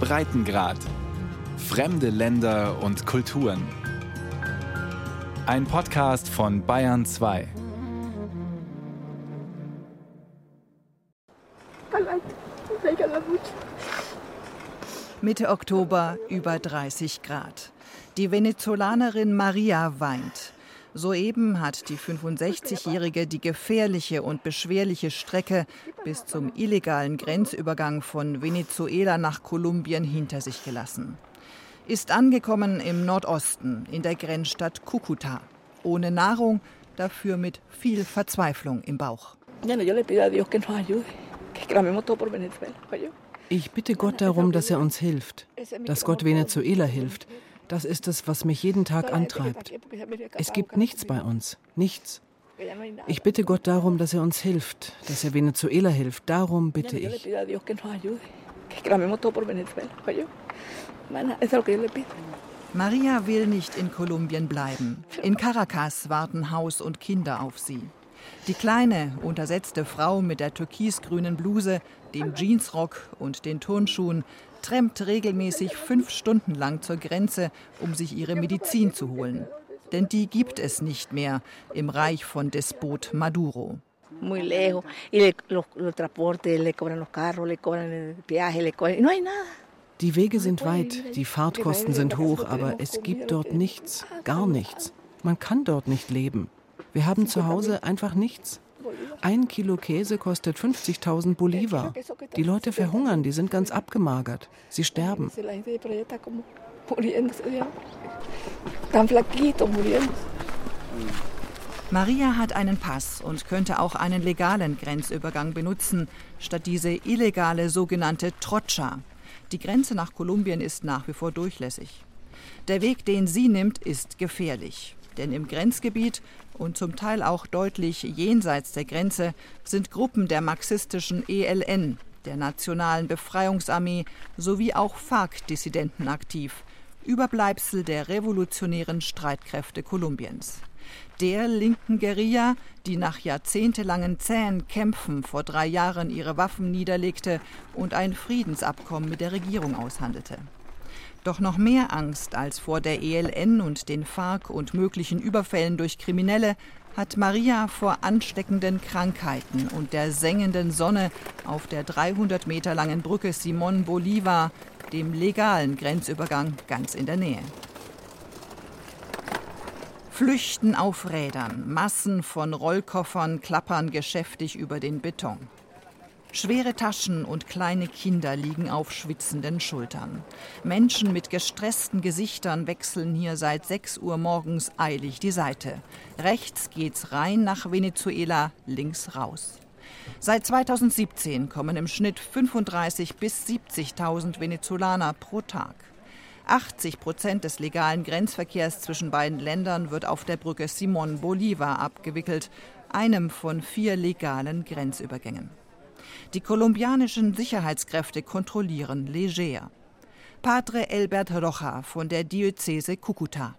Breitengrad. Fremde Länder und Kulturen. Ein Podcast von Bayern 2. Mitte Oktober über 30 Grad. Die Venezolanerin Maria weint. Soeben hat die 65-Jährige die gefährliche und beschwerliche Strecke bis zum illegalen Grenzübergang von Venezuela nach Kolumbien hinter sich gelassen. Ist angekommen im Nordosten, in der Grenzstadt Cucuta. Ohne Nahrung, dafür mit viel Verzweiflung im Bauch. Ich bitte Gott darum, dass er uns hilft, dass Gott Venezuela hilft, das ist es, was mich jeden Tag antreibt. Es gibt nichts bei uns, nichts. Ich bitte Gott darum, dass er uns hilft, dass er Venezuela hilft. Darum bitte ich. Maria will nicht in Kolumbien bleiben. In Caracas warten Haus und Kinder auf sie. Die kleine, untersetzte Frau mit der türkisgrünen Bluse, dem Jeansrock und den Turnschuhen trampt regelmäßig fünf Stunden lang zur Grenze, um sich ihre Medizin zu holen. Denn die gibt es nicht mehr im Reich von Despot Maduro. Die Wege sind weit, die Fahrtkosten sind hoch, aber es gibt dort nichts, gar nichts. Man kann dort nicht leben. Wir haben zu Hause einfach nichts. Ein Kilo Käse kostet 50.000 Bolivar. Die Leute verhungern, die sind ganz abgemagert. Sie sterben. Maria hat einen Pass und könnte auch einen legalen Grenzübergang benutzen, statt diese illegale sogenannte Trocha. Die Grenze nach Kolumbien ist nach wie vor durchlässig. Der Weg, den sie nimmt, ist gefährlich. Denn im Grenzgebiet und zum Teil auch deutlich jenseits der Grenze sind Gruppen der marxistischen ELN, der Nationalen Befreiungsarmee sowie auch FARC-Dissidenten aktiv, Überbleibsel der revolutionären Streitkräfte Kolumbiens. Der linken Guerilla, die nach jahrzehntelangen zähen Kämpfen vor drei Jahren ihre Waffen niederlegte und ein Friedensabkommen mit der Regierung aushandelte. Doch noch mehr Angst als vor der ELN und den FARC und möglichen Überfällen durch Kriminelle hat Maria vor ansteckenden Krankheiten und der sengenden Sonne auf der 300 Meter langen Brücke Simon Bolivar, dem legalen Grenzübergang ganz in der Nähe. Flüchten auf Rädern, Massen von Rollkoffern klappern geschäftig über den Beton. Schwere Taschen und kleine Kinder liegen auf schwitzenden Schultern. Menschen mit gestressten Gesichtern wechseln hier seit 6 Uhr morgens eilig die Seite. Rechts geht's rein nach Venezuela, links raus. Seit 2017 kommen im Schnitt 35 bis 70.000 Venezolaner pro Tag. 80 Prozent des legalen Grenzverkehrs zwischen beiden Ländern wird auf der Brücke Simon Bolivar abgewickelt, einem von vier legalen Grenzübergängen. Die kolumbianischen Sicherheitskräfte kontrollieren Leger. Padre Elbert Rocha von der Diözese Cucuta.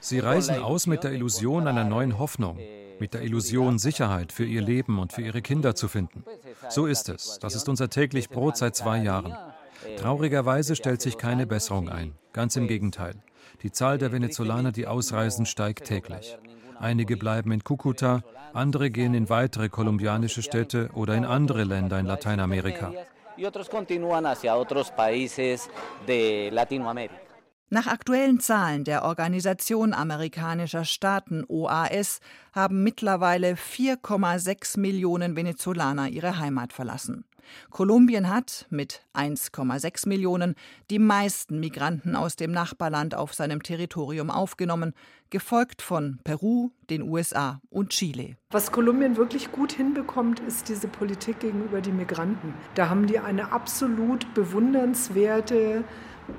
Sie reisen aus mit der Illusion einer neuen Hoffnung, mit der Illusion, Sicherheit für ihr Leben und für ihre Kinder zu finden. So ist es. Das ist unser täglich Brot seit zwei Jahren. Traurigerweise stellt sich keine Besserung ein. Ganz im Gegenteil. Die Zahl der Venezolaner, die ausreisen, steigt täglich. Einige bleiben in Cucuta, andere gehen in weitere kolumbianische Städte oder in andere Länder in Lateinamerika. Nach aktuellen Zahlen der Organisation amerikanischer Staaten OAS haben mittlerweile 4,6 Millionen Venezolaner ihre Heimat verlassen. Kolumbien hat mit 1,6 Millionen die meisten Migranten aus dem Nachbarland auf seinem Territorium aufgenommen, gefolgt von Peru, den USA und Chile. Was Kolumbien wirklich gut hinbekommt, ist diese Politik gegenüber den Migranten. Da haben die eine absolut bewundernswerte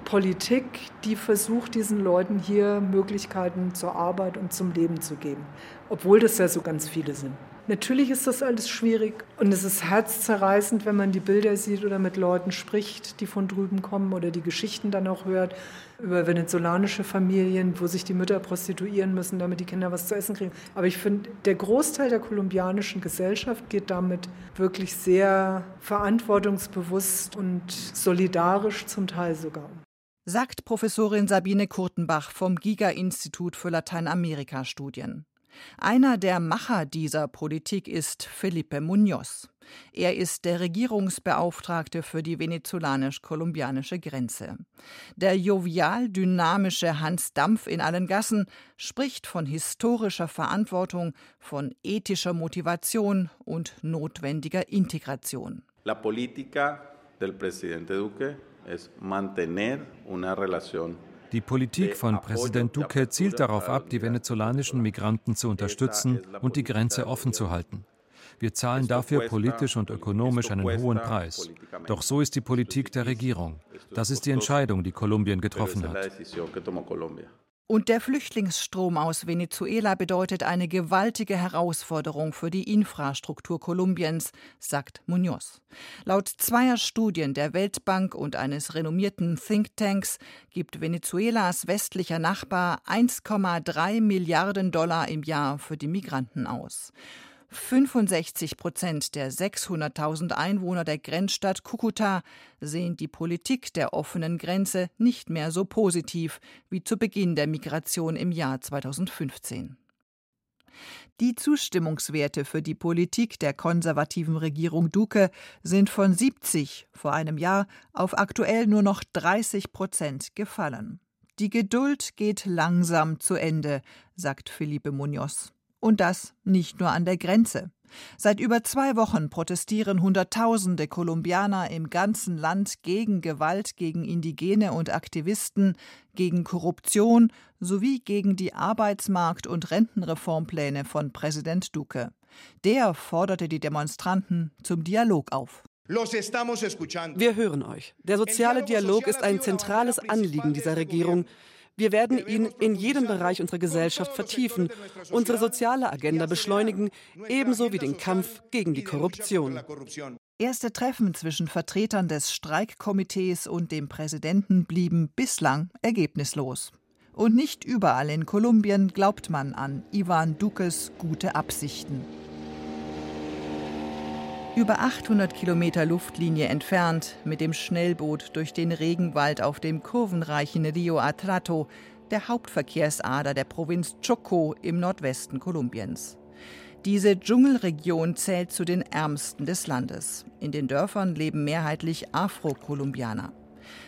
Politik, die versucht, diesen Leuten hier Möglichkeiten zur Arbeit und zum Leben zu geben, obwohl das ja so ganz viele sind. Natürlich ist das alles schwierig und es ist herzzerreißend, wenn man die Bilder sieht oder mit Leuten spricht, die von drüben kommen oder die Geschichten dann auch hört über venezolanische Familien, wo sich die Mütter prostituieren müssen, damit die Kinder was zu essen kriegen. Aber ich finde, der Großteil der kolumbianischen Gesellschaft geht damit wirklich sehr verantwortungsbewusst und solidarisch zum Teil sogar um sagt Professorin Sabine Kurtenbach vom Giga-Institut für Lateinamerika-Studien. Einer der Macher dieser Politik ist Felipe Muñoz. Er ist der Regierungsbeauftragte für die venezolanisch-kolumbianische Grenze. Der jovial dynamische Hans Dampf in allen Gassen spricht von historischer Verantwortung, von ethischer Motivation und notwendiger Integration. La política del presidente Duque es mantener una relación die Politik von Präsident Duque zielt darauf ab, die venezolanischen Migranten zu unterstützen und die Grenze offen zu halten. Wir zahlen dafür politisch und ökonomisch einen hohen Preis. Doch so ist die Politik der Regierung. Das ist die Entscheidung, die Kolumbien getroffen hat. Und der Flüchtlingsstrom aus Venezuela bedeutet eine gewaltige Herausforderung für die Infrastruktur Kolumbiens, sagt Munoz. Laut zweier Studien der Weltbank und eines renommierten Thinktanks gibt Venezuelas westlicher Nachbar 1,3 Milliarden Dollar im Jahr für die Migranten aus. 65 Prozent der 600.000 Einwohner der Grenzstadt Kukuta sehen die Politik der offenen Grenze nicht mehr so positiv wie zu Beginn der Migration im Jahr 2015. Die Zustimmungswerte für die Politik der konservativen Regierung Duque sind von 70 vor einem Jahr auf aktuell nur noch 30 Prozent gefallen. Die Geduld geht langsam zu Ende, sagt Felipe Munoz. Und das nicht nur an der Grenze. Seit über zwei Wochen protestieren Hunderttausende Kolumbianer im ganzen Land gegen Gewalt gegen Indigene und Aktivisten, gegen Korruption sowie gegen die Arbeitsmarkt- und Rentenreformpläne von Präsident Duque. Der forderte die Demonstranten zum Dialog auf. Wir hören euch. Der soziale Dialog ist ein zentrales Anliegen dieser Regierung. Wir werden ihn in jedem Bereich unserer Gesellschaft vertiefen, unsere soziale Agenda beschleunigen, ebenso wie den Kampf gegen die Korruption. Erste Treffen zwischen Vertretern des Streikkomitees und dem Präsidenten blieben bislang ergebnislos. Und nicht überall in Kolumbien glaubt man an Ivan Duques gute Absichten. Über 800 Kilometer Luftlinie entfernt, mit dem Schnellboot durch den Regenwald auf dem kurvenreichen Rio Atrato, der Hauptverkehrsader der Provinz Choco im Nordwesten Kolumbiens. Diese Dschungelregion zählt zu den ärmsten des Landes. In den Dörfern leben mehrheitlich Afro-Kolumbianer.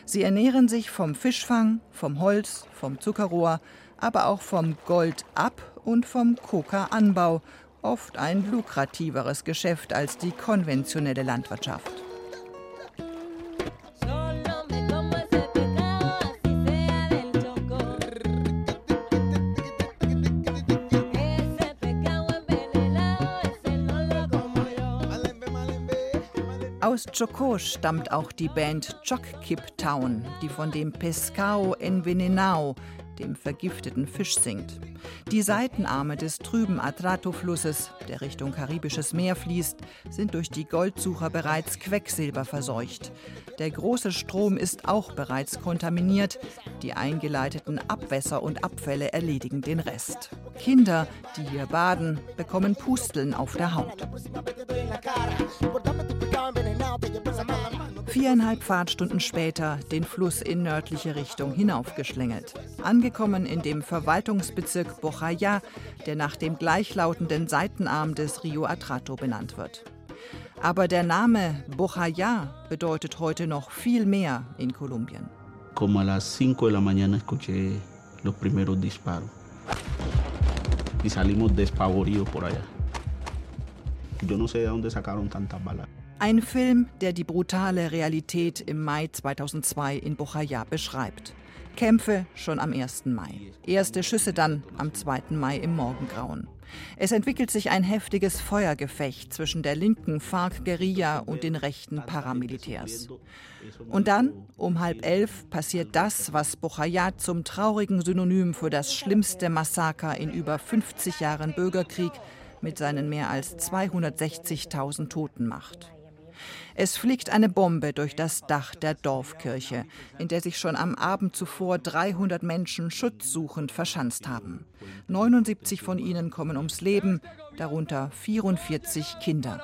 Sie ernähren sich vom Fischfang, vom Holz, vom Zuckerrohr, aber auch vom Goldab- und vom Coca-Anbau oft ein lukrativeres Geschäft als die konventionelle Landwirtschaft. Aus Chocó stammt auch die Band Chockip Town, die von dem Pescao Envenenao, dem vergifteten Fisch singt. Die Seitenarme des trüben Atrato-Flusses, der Richtung Karibisches Meer fließt, sind durch die Goldsucher bereits quecksilberverseucht. Der große Strom ist auch bereits kontaminiert. Die eingeleiteten Abwässer und Abfälle erledigen den Rest. Kinder, die hier baden, bekommen Pusteln auf der Haut. Viereinhalb Fahrtstunden später den Fluss in nördliche Richtung hinaufgeschlängelt. Angekommen in dem Verwaltungsbezirk Bojaya, der nach dem gleichlautenden Seitenarm des Rio Atrato benannt wird. Aber der Name Bojaya bedeutet heute noch viel mehr in Kolumbien. Como a las 5 de la mañana escuché los primeros disparos y salimos despavoridos por allá. Yo no sé de dónde sacaron tantas balas. Ein Film, der die brutale Realität im Mai 2002 in Bojaya beschreibt. Kämpfe schon am 1. Mai. Erste Schüsse dann am 2. Mai im Morgengrauen. Es entwickelt sich ein heftiges Feuergefecht zwischen der linken FARC-Guerilla und den rechten Paramilitärs. Und dann, um halb elf, passiert das, was Bojaya zum traurigen Synonym für das schlimmste Massaker in über 50 Jahren Bürgerkrieg mit seinen mehr als 260.000 Toten macht. Es fliegt eine Bombe durch das Dach der Dorfkirche, in der sich schon am Abend zuvor 300 Menschen schutzsuchend verschanzt haben. 79 von ihnen kommen ums Leben, darunter 44 Kinder.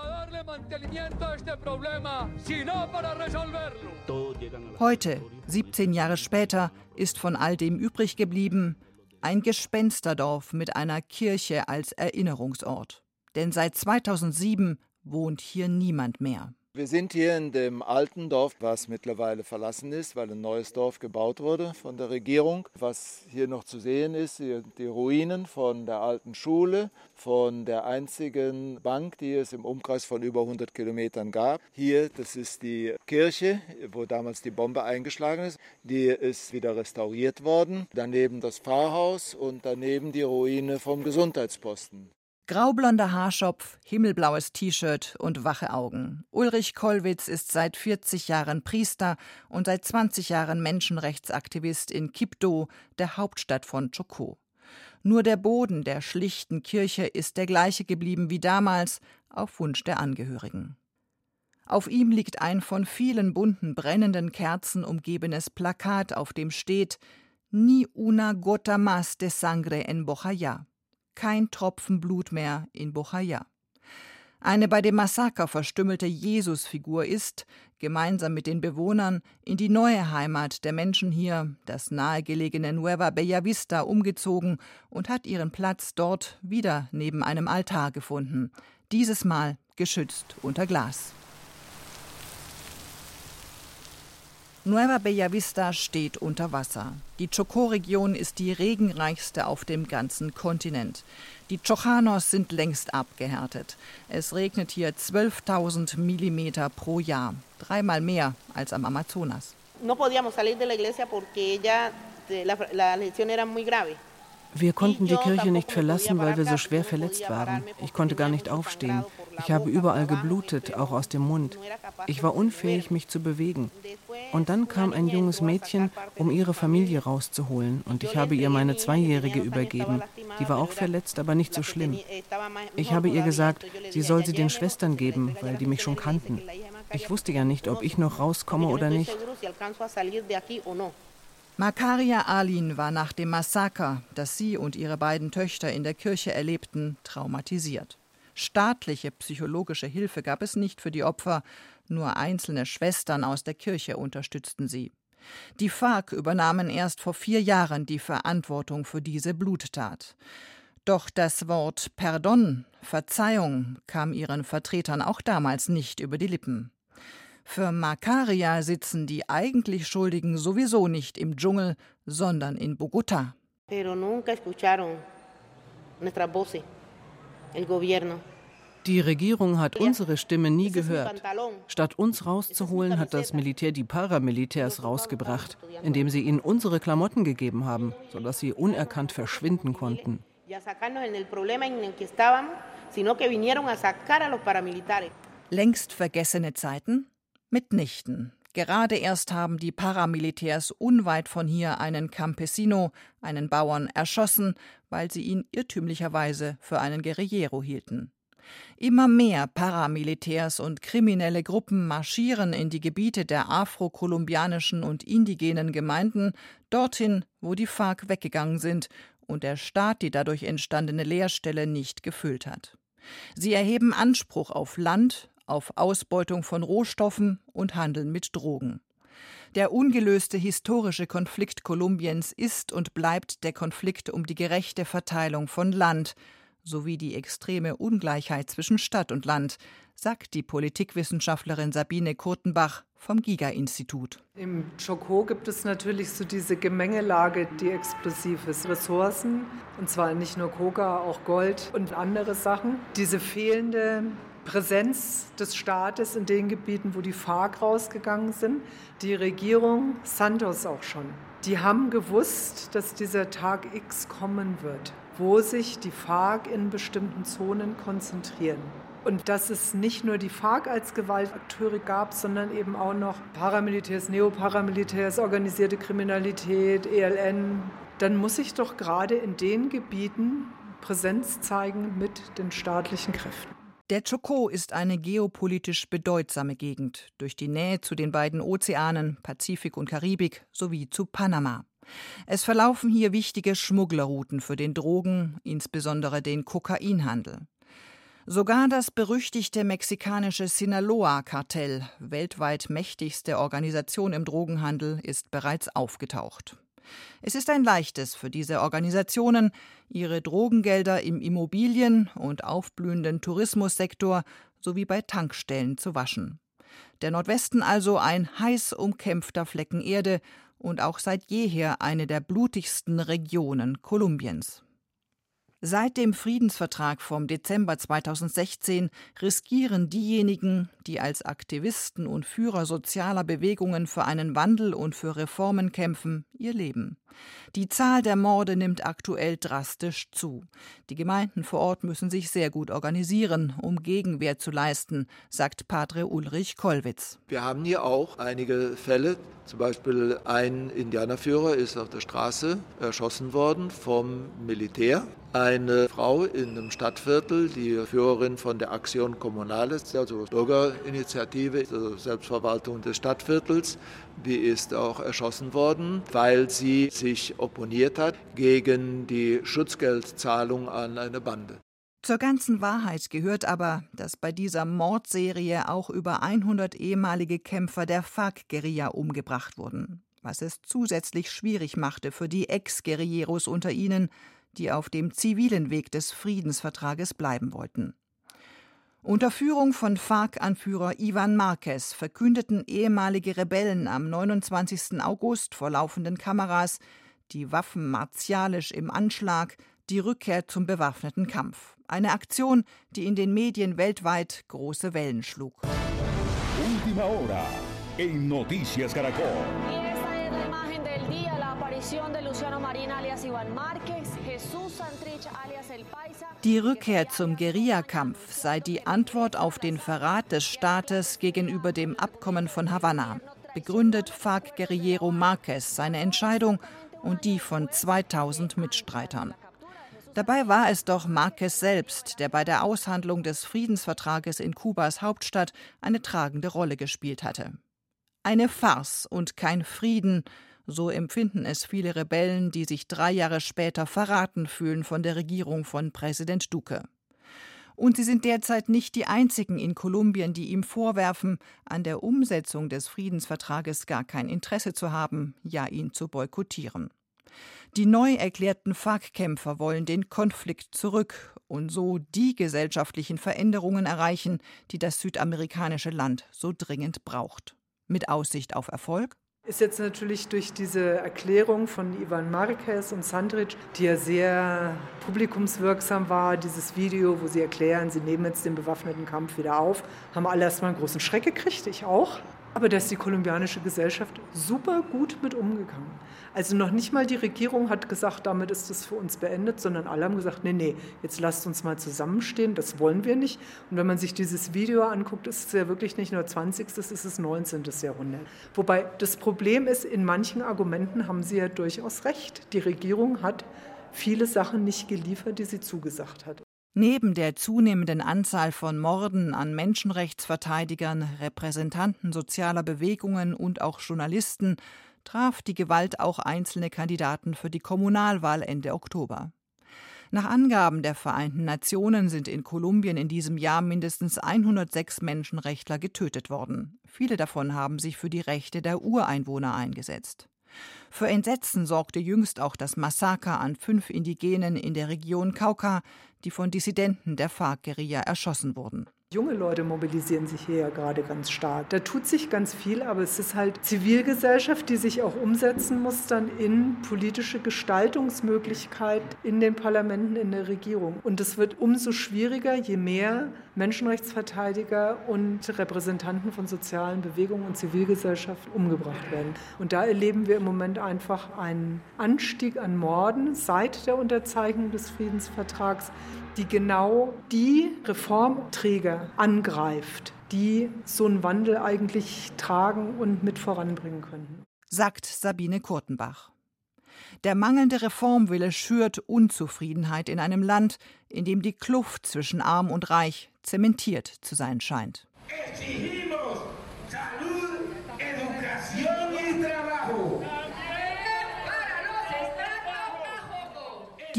Heute, 17 Jahre später, ist von all dem übrig geblieben ein Gespensterdorf mit einer Kirche als Erinnerungsort. Denn seit 2007 wohnt hier niemand mehr. Wir sind hier in dem alten Dorf, was mittlerweile verlassen ist, weil ein neues Dorf gebaut wurde von der Regierung. Was hier noch zu sehen ist, die Ruinen von der alten Schule, von der einzigen Bank, die es im Umkreis von über 100 Kilometern gab. Hier, das ist die Kirche, wo damals die Bombe eingeschlagen ist. Die ist wieder restauriert worden. Daneben das Pfarrhaus und daneben die Ruine vom Gesundheitsposten. Graublonder Haarschopf, himmelblaues T-Shirt und wache Augen. Ulrich Kollwitz ist seit 40 Jahren Priester und seit 20 Jahren Menschenrechtsaktivist in Kipdo, der Hauptstadt von Choko. Nur der Boden der schlichten Kirche ist der gleiche geblieben wie damals, auf Wunsch der Angehörigen. Auf ihm liegt ein von vielen bunten brennenden Kerzen umgebenes Plakat, auf dem steht Ni una gota más de sangre en Bojaya kein Tropfen Blut mehr in Bochaya. Eine bei dem Massaker verstümmelte Jesusfigur ist, gemeinsam mit den Bewohnern, in die neue Heimat der Menschen hier, das nahegelegene Nueva Bellavista, umgezogen und hat ihren Platz dort wieder neben einem Altar gefunden, dieses Mal geschützt unter Glas. Nueva Bellavista steht unter Wasser. Die Chocó-Region ist die regenreichste auf dem ganzen Kontinent. Die Chojanos sind längst abgehärtet. Es regnet hier 12.000 Millimeter pro Jahr, dreimal mehr als am Amazonas. Wir konnten die Kirche nicht verlassen, weil wir so schwer verletzt waren. Ich konnte gar nicht aufstehen. Ich habe überall geblutet, auch aus dem Mund. Ich war unfähig, mich zu bewegen. Und dann kam ein junges Mädchen, um ihre Familie rauszuholen. Und ich habe ihr meine Zweijährige übergeben. Die war auch verletzt, aber nicht so schlimm. Ich habe ihr gesagt, sie soll sie den Schwestern geben, weil die mich schon kannten. Ich wusste ja nicht, ob ich noch rauskomme oder nicht. Makaria Alin war nach dem Massaker, das sie und ihre beiden Töchter in der Kirche erlebten, traumatisiert. Staatliche psychologische Hilfe gab es nicht für die Opfer, nur einzelne Schwestern aus der Kirche unterstützten sie. Die FARC übernahmen erst vor vier Jahren die Verantwortung für diese Bluttat. Doch das Wort Pardon, Verzeihung, kam ihren Vertretern auch damals nicht über die Lippen. Für Makaria sitzen die eigentlich Schuldigen sowieso nicht im Dschungel, sondern in Bogotá. Die Regierung hat unsere Stimme nie gehört. Statt uns rauszuholen, hat das Militär die Paramilitärs rausgebracht, indem sie ihnen unsere Klamotten gegeben haben, sodass sie unerkannt verschwinden konnten. Längst vergessene Zeiten? Mitnichten. Gerade erst haben die Paramilitärs unweit von hier einen Campesino, einen Bauern, erschossen, weil sie ihn irrtümlicherweise für einen Guerillero hielten. Immer mehr Paramilitärs und kriminelle Gruppen marschieren in die Gebiete der afrokolumbianischen und indigenen Gemeinden, dorthin, wo die FARC weggegangen sind und der Staat die dadurch entstandene Leerstelle nicht gefüllt hat. Sie erheben Anspruch auf Land, auf Ausbeutung von Rohstoffen und Handeln mit Drogen. Der ungelöste historische Konflikt Kolumbiens ist und bleibt der Konflikt um die gerechte Verteilung von Land sowie die extreme Ungleichheit zwischen Stadt und Land, sagt die Politikwissenschaftlerin Sabine Kurtenbach vom Giga-Institut. Im Chocó gibt es natürlich so diese Gemengelage, die explosiv ist. Ressourcen, und zwar nicht nur Coca, auch Gold und andere Sachen. Diese fehlende Präsenz des Staates in den Gebieten, wo die FARC rausgegangen sind, die Regierung Santos auch schon. Die haben gewusst, dass dieser Tag X kommen wird, wo sich die FARC in bestimmten Zonen konzentrieren. Und dass es nicht nur die FARC als Gewaltakteure gab, sondern eben auch noch Paramilitärs, Neoparamilitärs, organisierte Kriminalität, ELN. Dann muss sich doch gerade in den Gebieten Präsenz zeigen mit den staatlichen Kräften. Der Chocó ist eine geopolitisch bedeutsame Gegend durch die Nähe zu den beiden Ozeanen Pazifik und Karibik sowie zu Panama. Es verlaufen hier wichtige Schmugglerrouten für den Drogen, insbesondere den Kokainhandel. Sogar das berüchtigte mexikanische Sinaloa-Kartell, weltweit mächtigste Organisation im Drogenhandel, ist bereits aufgetaucht. Es ist ein leichtes für diese Organisationen, ihre Drogengelder im Immobilien- und aufblühenden Tourismussektor sowie bei Tankstellen zu waschen. Der Nordwesten also ein heiß umkämpfter Flecken Erde und auch seit jeher eine der blutigsten Regionen Kolumbiens. Seit dem Friedensvertrag vom Dezember 2016 riskieren diejenigen, die als Aktivisten und Führer sozialer Bewegungen für einen Wandel und für Reformen kämpfen, ihr Leben. Die Zahl der Morde nimmt aktuell drastisch zu. Die Gemeinden vor Ort müssen sich sehr gut organisieren, um Gegenwehr zu leisten, sagt Padre Ulrich Kollwitz. Wir haben hier auch einige Fälle. Zum Beispiel ein Indianerführer ist auf der Straße erschossen worden vom Militär. Eine Frau in einem Stadtviertel, die Führerin von der Aktion Kommunales, also Bürgerinitiative, also Selbstverwaltung des Stadtviertels, die ist auch erschossen worden, weil sie sich opponiert hat gegen die Schutzgeldzahlung an eine Bande. Zur ganzen Wahrheit gehört aber, dass bei dieser Mordserie auch über 100 ehemalige Kämpfer der FARC-Guerilla umgebracht wurden, was es zusätzlich schwierig machte für die Ex-Guerilleros unter ihnen, die auf dem zivilen Weg des Friedensvertrages bleiben wollten. Unter Führung von FARC-Anführer Ivan Marquez verkündeten ehemalige Rebellen am 29. August vor laufenden Kameras, die Waffen martialisch im Anschlag, die Rückkehr zum bewaffneten Kampf. Eine Aktion, die in den Medien weltweit große Wellen schlug. Última hora en Noticias Caracol. Die Rückkehr zum Guerillakampf sei die Antwort auf den Verrat des Staates gegenüber dem Abkommen von Havanna. Begründet FARC-Guerillero Marquez seine Entscheidung und die von 2000 Mitstreitern. Dabei war es doch Marquez selbst, der bei der Aushandlung des Friedensvertrages in Kubas Hauptstadt eine tragende Rolle gespielt hatte. Eine Farce und kein Frieden, so empfinden es viele Rebellen, die sich drei Jahre später verraten fühlen von der Regierung von Präsident Duque. Und sie sind derzeit nicht die einzigen in Kolumbien, die ihm vorwerfen, an der Umsetzung des Friedensvertrages gar kein Interesse zu haben, ja ihn zu boykottieren. Die neu erklärten FARC-Kämpfer wollen den Konflikt zurück und so die gesellschaftlichen Veränderungen erreichen, die das südamerikanische Land so dringend braucht. Mit Aussicht auf Erfolg? Ist jetzt natürlich durch diese Erklärung von Ivan Marquez und Sandrich, die ja sehr publikumswirksam war, dieses Video, wo sie erklären, sie nehmen jetzt den bewaffneten Kampf wieder auf, haben alle erstmal einen großen Schreck gekriegt, ich auch. Aber da ist die kolumbianische Gesellschaft super gut mit umgegangen. Also noch nicht mal die Regierung hat gesagt, damit ist das für uns beendet, sondern alle haben gesagt, nee, nee, jetzt lasst uns mal zusammenstehen, das wollen wir nicht. Und wenn man sich dieses Video anguckt, ist es ja wirklich nicht nur 20., es ist das 19. Jahrhundert. Wobei das Problem ist, in manchen Argumenten haben sie ja durchaus recht. Die Regierung hat viele Sachen nicht geliefert, die sie zugesagt hat. Neben der zunehmenden Anzahl von Morden an Menschenrechtsverteidigern, Repräsentanten sozialer Bewegungen und auch Journalisten traf die Gewalt auch einzelne Kandidaten für die Kommunalwahl Ende Oktober. Nach Angaben der Vereinten Nationen sind in Kolumbien in diesem Jahr mindestens 106 Menschenrechtler getötet worden. Viele davon haben sich für die Rechte der Ureinwohner eingesetzt. Für Entsetzen sorgte jüngst auch das Massaker an fünf Indigenen in der Region Cauca, die von Dissidenten der FARC-Guerilla erschossen wurden. Junge Leute mobilisieren sich hier ja gerade ganz stark. Da tut sich ganz viel, aber es ist halt Zivilgesellschaft, die sich auch umsetzen muss dann in politische Gestaltungsmöglichkeit in den Parlamenten, in der Regierung. Und es wird umso schwieriger, je mehr Menschenrechtsverteidiger und Repräsentanten von sozialen Bewegungen und Zivilgesellschaft umgebracht werden. Und da erleben wir im Moment einfach einen Anstieg an Morden seit der Unterzeichnung des Friedensvertrags, die genau die Reformträger angreift, die so einen Wandel eigentlich tragen und mit voranbringen können. Sagt Sabine Kurtenbach. Der mangelnde Reformwille schürt Unzufriedenheit in einem Land, in dem die Kluft zwischen Arm und Reich zementiert zu sein scheint.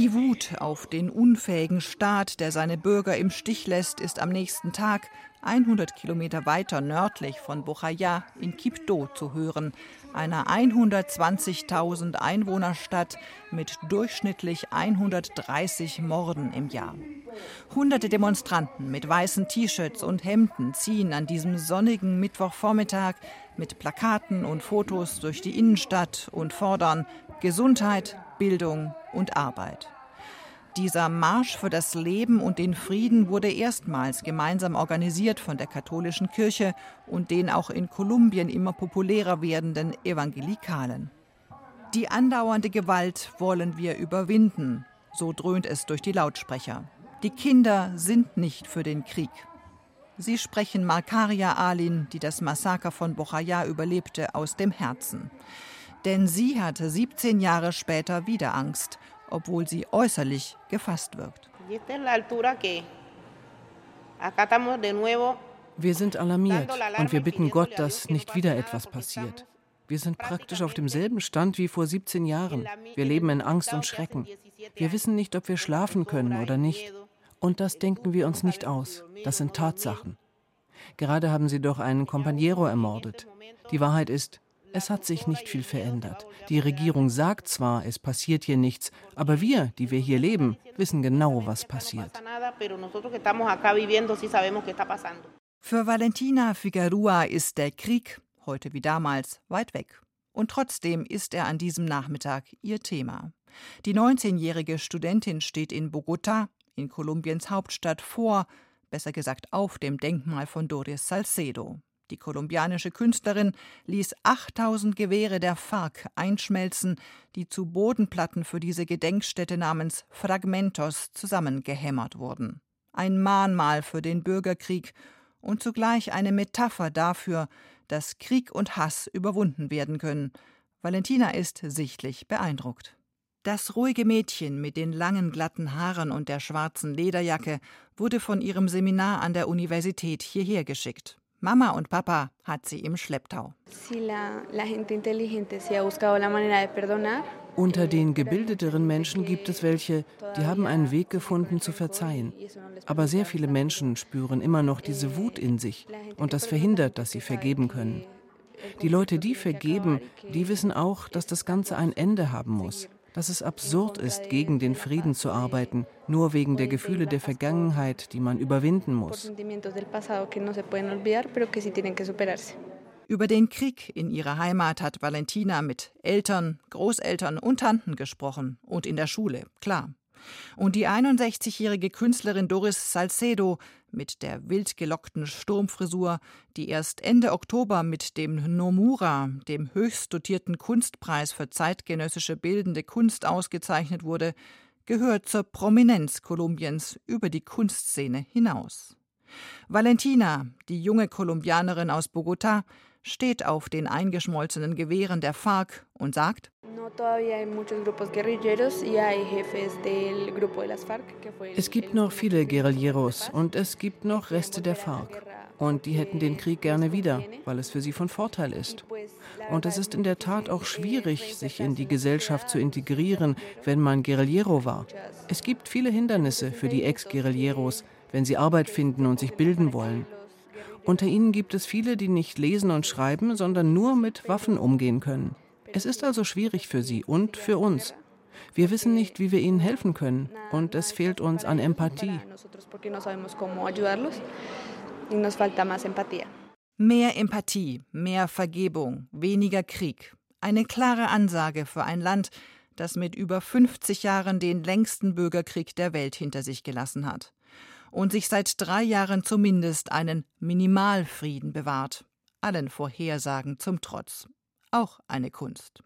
Die Wut auf den unfähigen Staat, der seine Bürger im Stich lässt, ist am nächsten Tag 100 Kilometer weiter nördlich von Bochaya in Kipto zu hören, einer 120.000 Einwohnerstadt mit durchschnittlich 130 Morden im Jahr. Hunderte Demonstranten mit weißen T-Shirts und Hemden ziehen an diesem sonnigen Mittwochvormittag mit Plakaten und Fotos durch die Innenstadt und fordern Gesundheit, Bildung und Arbeit. Dieser Marsch für das Leben und den Frieden wurde erstmals gemeinsam organisiert von der katholischen Kirche und den auch in Kolumbien immer populärer werdenden Evangelikalen. Die andauernde Gewalt wollen wir überwinden, so dröhnt es durch die Lautsprecher. Die Kinder sind nicht für den Krieg. Sie sprechen Markaria Alin, die das Massaker von Bojaya überlebte, aus dem Herzen. Denn sie hatte 17 Jahre später wieder Angst, obwohl sie äußerlich gefasst wirkt. Wir sind alarmiert und wir bitten Gott, dass nicht wieder etwas passiert. Wir sind praktisch auf demselben Stand wie vor 17 Jahren. Wir leben in Angst und Schrecken. Wir wissen nicht, ob wir schlafen können oder nicht. Und das denken wir uns nicht aus. Das sind Tatsachen. Gerade haben sie doch einen Companiero ermordet. Die Wahrheit ist, es hat sich nicht viel verändert. Die Regierung sagt zwar, es passiert hier nichts, aber wir, die wir hier leben, wissen genau, was passiert. Für Valentina Figueroa ist der Krieg, heute wie damals, weit weg. Und trotzdem ist er an diesem Nachmittag ihr Thema. Die 19-jährige Studentin steht in Bogotá, in Kolumbiens Hauptstadt, vor, besser gesagt auf dem Denkmal von Doris Salcedo. Die kolumbianische Künstlerin ließ 8000 Gewehre der FARC einschmelzen, die zu Bodenplatten für diese Gedenkstätte namens Fragmentos zusammengehämmert wurden. Ein Mahnmal für den Bürgerkrieg und zugleich eine Metapher dafür, dass Krieg und Hass überwunden werden können. Valentina ist sichtlich beeindruckt. Das ruhige Mädchen mit den langen glatten Haaren und der schwarzen Lederjacke wurde von ihrem Seminar an der Universität hierher geschickt. Mama und Papa hat sie im Schlepptau. Unter den gebildeteren Menschen gibt es welche, die haben einen Weg gefunden zu verzeihen. Aber sehr viele Menschen spüren immer noch diese Wut in sich und das verhindert, dass sie vergeben können. Die Leute, die vergeben, die wissen auch, dass das Ganze ein Ende haben muss dass es absurd ist, gegen den Frieden zu arbeiten, nur wegen der Gefühle der Vergangenheit, die man überwinden muss. Über den Krieg in ihrer Heimat hat Valentina mit Eltern, Großeltern und Tanten gesprochen und in der Schule, klar. Und die 61-jährige Künstlerin Doris Salcedo mit der wild gelockten Sturmfrisur, die erst Ende Oktober mit dem Nomura, dem höchst dotierten Kunstpreis für zeitgenössische bildende Kunst ausgezeichnet wurde, gehört zur Prominenz Kolumbiens über die Kunstszene hinaus. Valentina, die junge Kolumbianerin aus Bogotá, steht auf den eingeschmolzenen Gewehren der FARC und sagt, es gibt noch viele Guerilleros und es gibt noch Reste der FARC. Und die hätten den Krieg gerne wieder, weil es für sie von Vorteil ist. Und es ist in der Tat auch schwierig, sich in die Gesellschaft zu integrieren, wenn man Guerillero war. Es gibt viele Hindernisse für die Ex-Guerilleros, wenn sie Arbeit finden und sich bilden wollen. Unter ihnen gibt es viele, die nicht lesen und schreiben, sondern nur mit Waffen umgehen können. Es ist also schwierig für sie und für uns. Wir wissen nicht, wie wir ihnen helfen können und es fehlt uns an Empathie. Mehr Empathie, mehr Vergebung, weniger Krieg. Eine klare Ansage für ein Land, das mit über 50 Jahren den längsten Bürgerkrieg der Welt hinter sich gelassen hat und sich seit drei Jahren zumindest einen Minimalfrieden bewahrt. Allen Vorhersagen zum Trotz. Auch eine Kunst.